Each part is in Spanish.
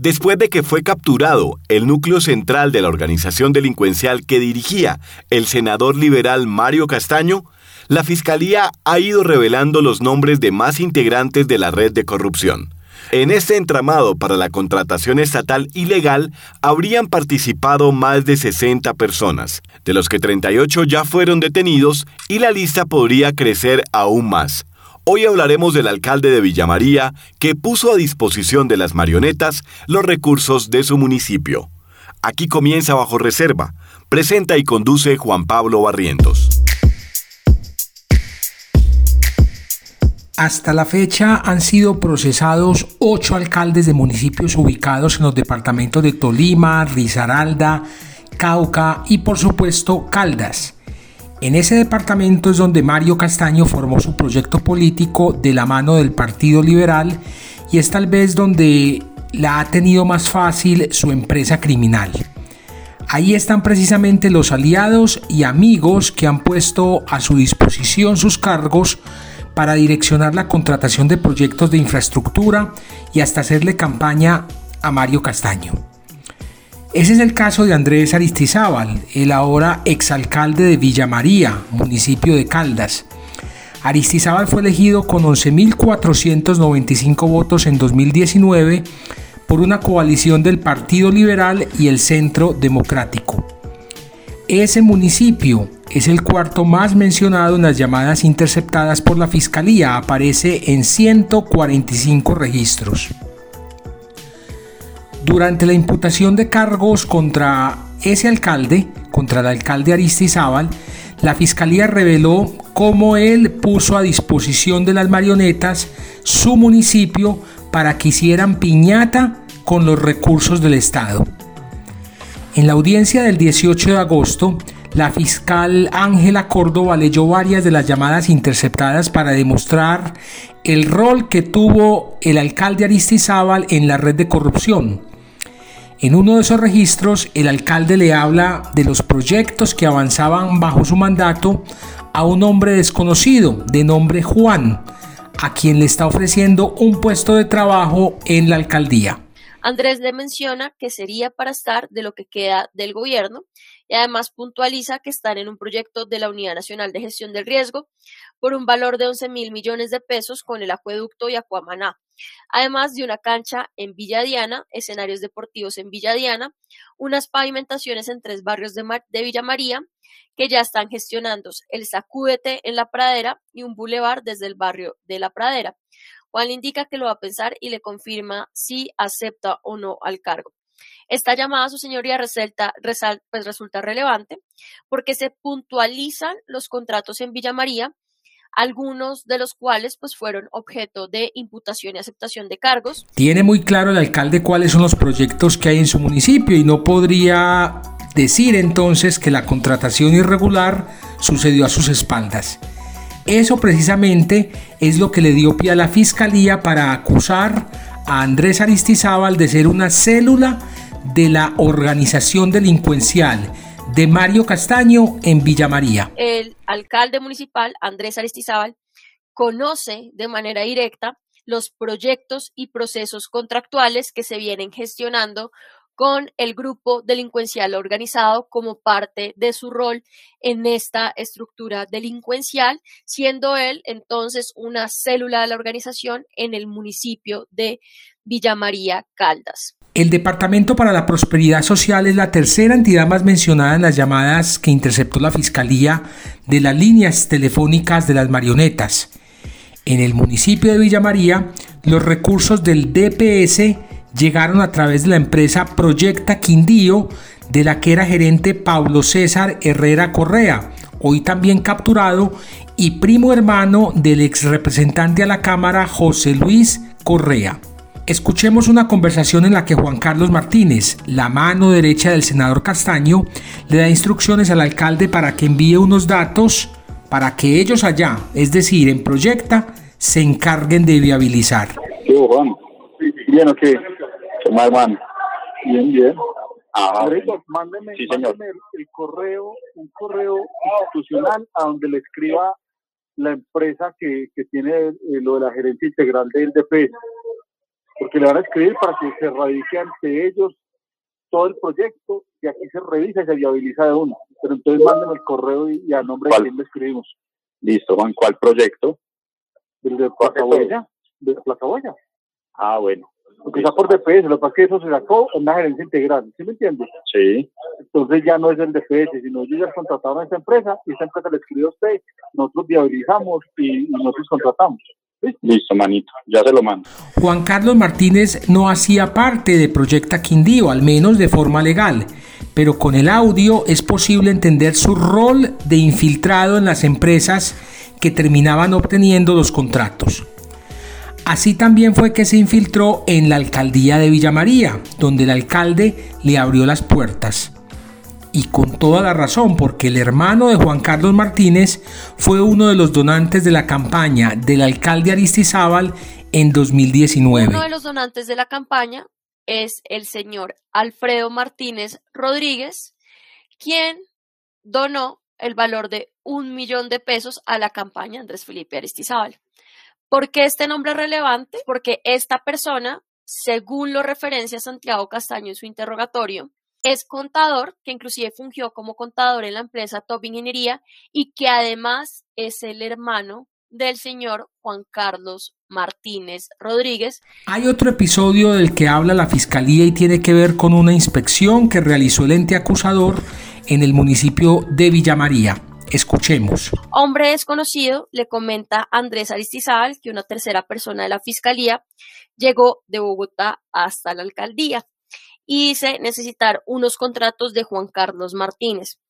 Después de que fue capturado el núcleo central de la organización delincuencial que dirigía el senador liberal Mario Castaño, la Fiscalía ha ido revelando los nombres de más integrantes de la red de corrupción. En este entramado para la contratación estatal ilegal habrían participado más de 60 personas, de los que 38 ya fueron detenidos y la lista podría crecer aún más. Hoy hablaremos del alcalde de Villamaría que puso a disposición de las marionetas los recursos de su municipio. Aquí comienza bajo reserva. Presenta y conduce Juan Pablo Barrientos. Hasta la fecha han sido procesados ocho alcaldes de municipios ubicados en los departamentos de Tolima, Risaralda, Cauca y por supuesto Caldas. En ese departamento es donde Mario Castaño formó su proyecto político de la mano del Partido Liberal y es tal vez donde la ha tenido más fácil su empresa criminal. Ahí están precisamente los aliados y amigos que han puesto a su disposición sus cargos para direccionar la contratación de proyectos de infraestructura y hasta hacerle campaña a Mario Castaño. Ese es el caso de Andrés Aristizábal, el ahora exalcalde de Villa María, municipio de Caldas. Aristizábal fue elegido con 11.495 votos en 2019 por una coalición del Partido Liberal y el Centro Democrático. Ese municipio es el cuarto más mencionado en las llamadas interceptadas por la Fiscalía. Aparece en 145 registros. Durante la imputación de cargos contra ese alcalde, contra el alcalde Aristizábal, la Fiscalía reveló cómo él puso a disposición de las marionetas su municipio para que hicieran piñata con los recursos del Estado. En la audiencia del 18 de agosto, la fiscal Ángela Córdoba leyó varias de las llamadas interceptadas para demostrar el rol que tuvo el alcalde Aristizábal en la red de corrupción. En uno de esos registros, el alcalde le habla de los proyectos que avanzaban bajo su mandato a un hombre desconocido de nombre Juan, a quien le está ofreciendo un puesto de trabajo en la alcaldía. Andrés le menciona que sería para estar de lo que queda del gobierno y además puntualiza que están en un proyecto de la Unidad Nacional de Gestión del Riesgo por un valor de 11 mil millones de pesos con el acueducto y Acuamaná, además de una cancha en Villa Diana, escenarios deportivos en Villa Diana, unas pavimentaciones en tres barrios de, de Villa María que ya están gestionando el Sacúdete en la Pradera y un bulevar desde el barrio de la Pradera. Juan indica que lo va a pensar y le confirma si acepta o no al cargo. Esta llamada, su señoría, resalta, pues resulta relevante porque se puntualizan los contratos en Villa María, algunos de los cuales pues fueron objeto de imputación y aceptación de cargos. Tiene muy claro el alcalde cuáles son los proyectos que hay en su municipio y no podría decir entonces que la contratación irregular sucedió a sus espaldas. Eso precisamente es lo que le dio pie a la fiscalía para acusar a Andrés Aristizábal de ser una célula de la organización delincuencial de Mario Castaño en Villa María. El alcalde municipal, Andrés Aristizábal, conoce de manera directa los proyectos y procesos contractuales que se vienen gestionando con el grupo delincuencial organizado como parte de su rol en esta estructura delincuencial, siendo él entonces una célula de la organización en el municipio de Villa María Caldas. El Departamento para la Prosperidad Social es la tercera entidad más mencionada en las llamadas que interceptó la Fiscalía de las líneas telefónicas de las marionetas. En el municipio de Villa María, los recursos del DPS llegaron a través de la empresa Proyecta Quindío, de la que era gerente Pablo César Herrera Correa, hoy también capturado, y primo hermano del ex representante a la Cámara José Luis Correa. Escuchemos una conversación en la que Juan Carlos Martínez, la mano derecha del senador Castaño, le da instrucciones al alcalde para que envíe unos datos para que ellos allá, es decir, en Proyecta, se encarguen de viabilizar. Juan? Bien, ok. ¿Cómo hermano? Bien, bien. Ah, mándeme, el, correo, un correo institucional a donde le escriba la empresa que, que tiene eh, lo de la gerencia integral del DPS. Porque le van a escribir para que se radique ante ellos todo el proyecto y aquí se revisa y se viabiliza de uno. Pero entonces mándenme el correo y, a nombre de quién le escribimos. Listo, Juan, ¿cuál proyecto? El de Plaza Boya. De Plaza Boya. Ah, bueno. Porque está por DPS, lo que pasa es que eso se sacó en una gerencia integral, ¿sí me entiendes? Sí. Entonces ya no es el DPS, sino ellos ya contrataron a esa empresa y esa empresa le escribió a usted, nosotros viabilizamos y, nosotros contratamos. Listo, manito, ya se lo mando. Juan Carlos Martínez no hacía parte de Proyecta Quindío, al menos de forma legal, pero con el audio es posible entender su rol de infiltrado en las empresas que terminaban obteniendo los contratos. Así también fue que se infiltró en la alcaldía de Villa María, donde el alcalde le abrió las puertas. Y con toda la razón, porque el hermano de Juan Carlos Martínez fue uno de los donantes de la campaña del alcalde Aristizábal en 2019. Uno de los donantes de la campaña es el señor Alfredo Martínez Rodríguez, quien donó el valor de un millón de pesos a la campaña Andrés Felipe Aristizábal. ¿Por qué este nombre es relevante? Porque esta persona, según lo referencia Santiago Castaño en su interrogatorio, es contador, que inclusive fungió como contador en la empresa Top Ingeniería y que además es el hermano del señor Juan Carlos Martínez Rodríguez. Hay otro episodio del que habla la Fiscalía y tiene que ver con una inspección que realizó el ente acusador en el municipio de Villa María. Escuchemos. Hombre desconocido le comenta a Andrés Aristizábal que una tercera persona de la fiscalía llegó de Bogotá hasta la alcaldía y dice necesitar unos contratos de Juan Carlos Martínez.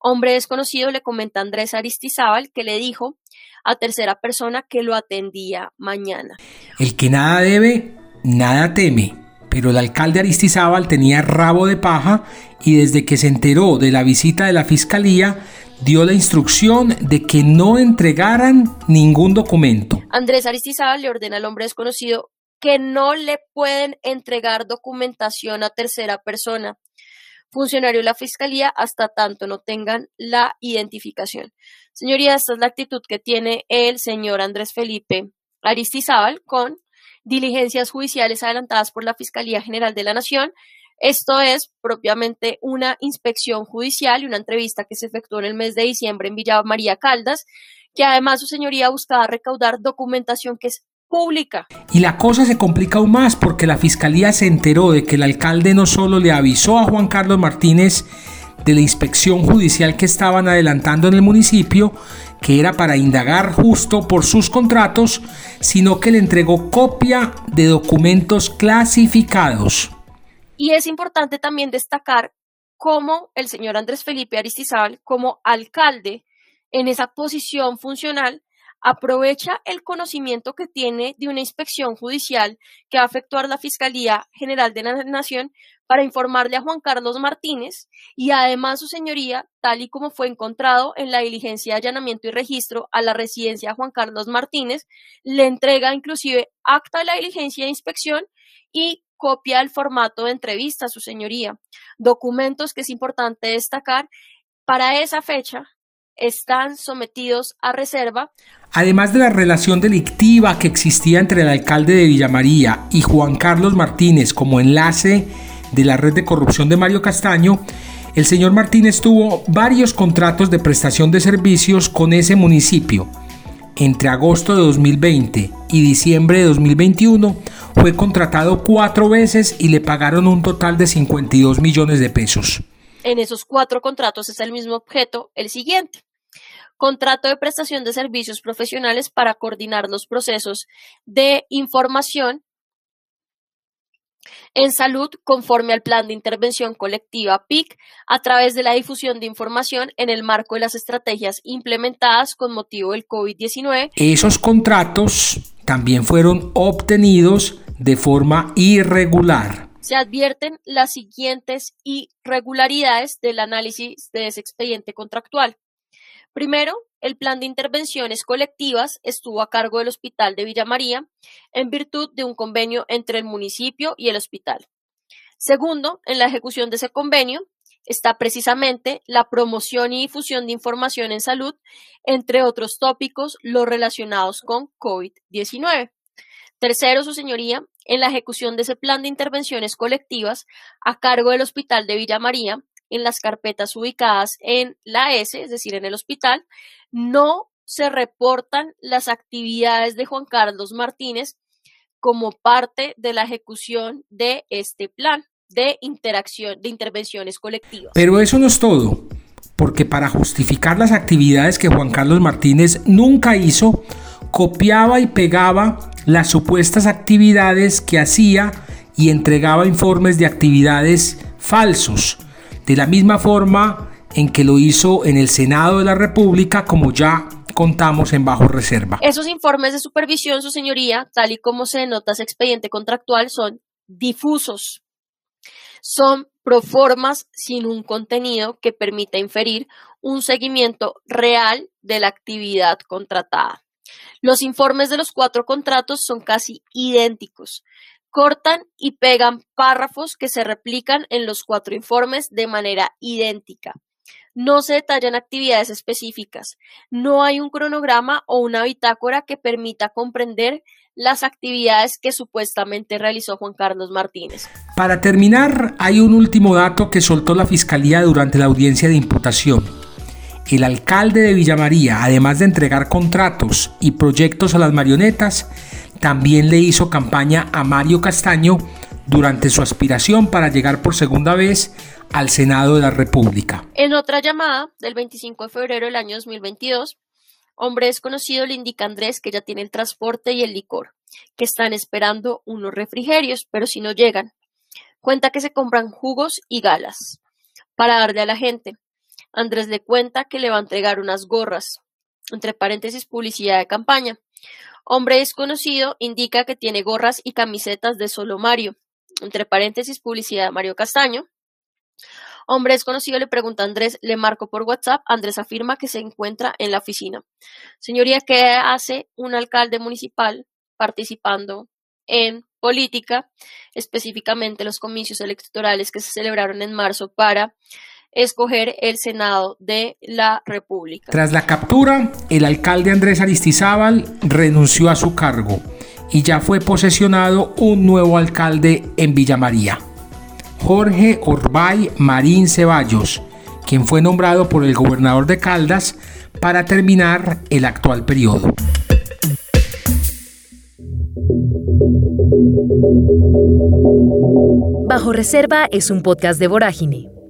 Hombre desconocido le comenta a Andrés Aristizábal que le dijo a tercera persona que lo atendía mañana. El que nada debe, nada teme pero el alcalde Aristizábal tenía rabo de paja y desde que se enteró de la visita de la fiscalía dio la instrucción de que no entregaran ningún documento. Andrés Aristizábal le ordena al hombre desconocido que no le pueden entregar documentación a tercera persona, funcionario de la fiscalía, hasta tanto no tengan la identificación. Señoría, esta es la actitud que tiene el señor Andrés Felipe Aristizábal con diligencias judiciales adelantadas por la Fiscalía General de la Nación esto es propiamente una inspección judicial y una entrevista que se efectuó en el mes de diciembre en Villa María Caldas, que además su señoría buscaba recaudar documentación que es pública. Y la cosa se complica aún más porque la fiscalía se enteró de que el alcalde no solo le avisó a Juan Carlos Martínez de la inspección judicial que estaban adelantando en el municipio, que era para indagar justo por sus contratos, sino que le entregó copia de documentos clasificados. Y es importante también destacar cómo el señor Andrés Felipe Aristizábal, como alcalde en esa posición funcional, aprovecha el conocimiento que tiene de una inspección judicial que va a efectuar la Fiscalía General de la Nación para informarle a Juan Carlos Martínez y además su señoría, tal y como fue encontrado en la diligencia de allanamiento y registro a la residencia de Juan Carlos Martínez, le entrega inclusive acta de la diligencia de inspección y copia del formato de entrevista, su señoría. Documentos que es importante destacar para esa fecha están sometidos a reserva. Además de la relación delictiva que existía entre el alcalde de Villamaría y Juan Carlos Martínez como enlace de la red de corrupción de Mario Castaño, el señor Martínez tuvo varios contratos de prestación de servicios con ese municipio entre agosto de 2020 y diciembre de 2021 fue contratado cuatro veces y le pagaron un total de 52 millones de pesos. En esos cuatro contratos es el mismo objeto el siguiente. Contrato de prestación de servicios profesionales para coordinar los procesos de información en salud conforme al Plan de Intervención Colectiva PIC a través de la difusión de información en el marco de las estrategias implementadas con motivo del COVID-19. Esos contratos también fueron obtenidos de forma irregular. Se advierten las siguientes irregularidades del análisis de ese expediente contractual. Primero, el plan de intervenciones colectivas estuvo a cargo del Hospital de Villa María en virtud de un convenio entre el municipio y el hospital. Segundo, en la ejecución de ese convenio está precisamente la promoción y difusión de información en salud, entre otros tópicos, los relacionados con COVID-19. Tercero, su señoría, en la ejecución de ese plan de intervenciones colectivas a cargo del Hospital de Villa María en las carpetas ubicadas en la S, es decir, en el hospital, no se reportan las actividades de Juan Carlos Martínez como parte de la ejecución de este plan de interacción, de intervenciones colectivas. Pero eso no es todo, porque para justificar las actividades que Juan Carlos Martínez nunca hizo, copiaba y pegaba las supuestas actividades que hacía y entregaba informes de actividades falsos, de la misma forma en que lo hizo en el Senado de la República, como ya contamos en bajo reserva. Esos informes de supervisión, su señoría, tal y como se denota ese expediente contractual, son difusos. Son proformas sin un contenido que permita inferir un seguimiento real de la actividad contratada. Los informes de los cuatro contratos son casi idénticos. Cortan y pegan párrafos que se replican en los cuatro informes de manera idéntica. No se detallan actividades específicas. No hay un cronograma o una bitácora que permita comprender las actividades que supuestamente realizó Juan Carlos Martínez. Para terminar, hay un último dato que soltó la Fiscalía durante la audiencia de imputación. El alcalde de Villamaría, además de entregar contratos y proyectos a las marionetas, también le hizo campaña a Mario Castaño durante su aspiración para llegar por segunda vez al Senado de la República. En otra llamada del 25 de febrero del año 2022, hombre desconocido le indica a Andrés que ya tiene el transporte y el licor, que están esperando unos refrigerios, pero si no llegan. Cuenta que se compran jugos y galas para darle a la gente. Andrés le cuenta que le va a entregar unas gorras, entre paréntesis publicidad de campaña. Hombre desconocido indica que tiene gorras y camisetas de solo Mario, entre paréntesis publicidad de Mario Castaño. Hombre desconocido le pregunta a Andrés, le marco por WhatsApp. Andrés afirma que se encuentra en la oficina. Señoría, ¿qué hace un alcalde municipal participando en política, específicamente los comicios electorales que se celebraron en marzo para escoger el Senado de la República. Tras la captura, el alcalde Andrés Aristizábal renunció a su cargo y ya fue posesionado un nuevo alcalde en Villa María. Jorge Orbay Marín Ceballos, quien fue nombrado por el gobernador de Caldas para terminar el actual periodo. Bajo Reserva es un podcast de Vorágine,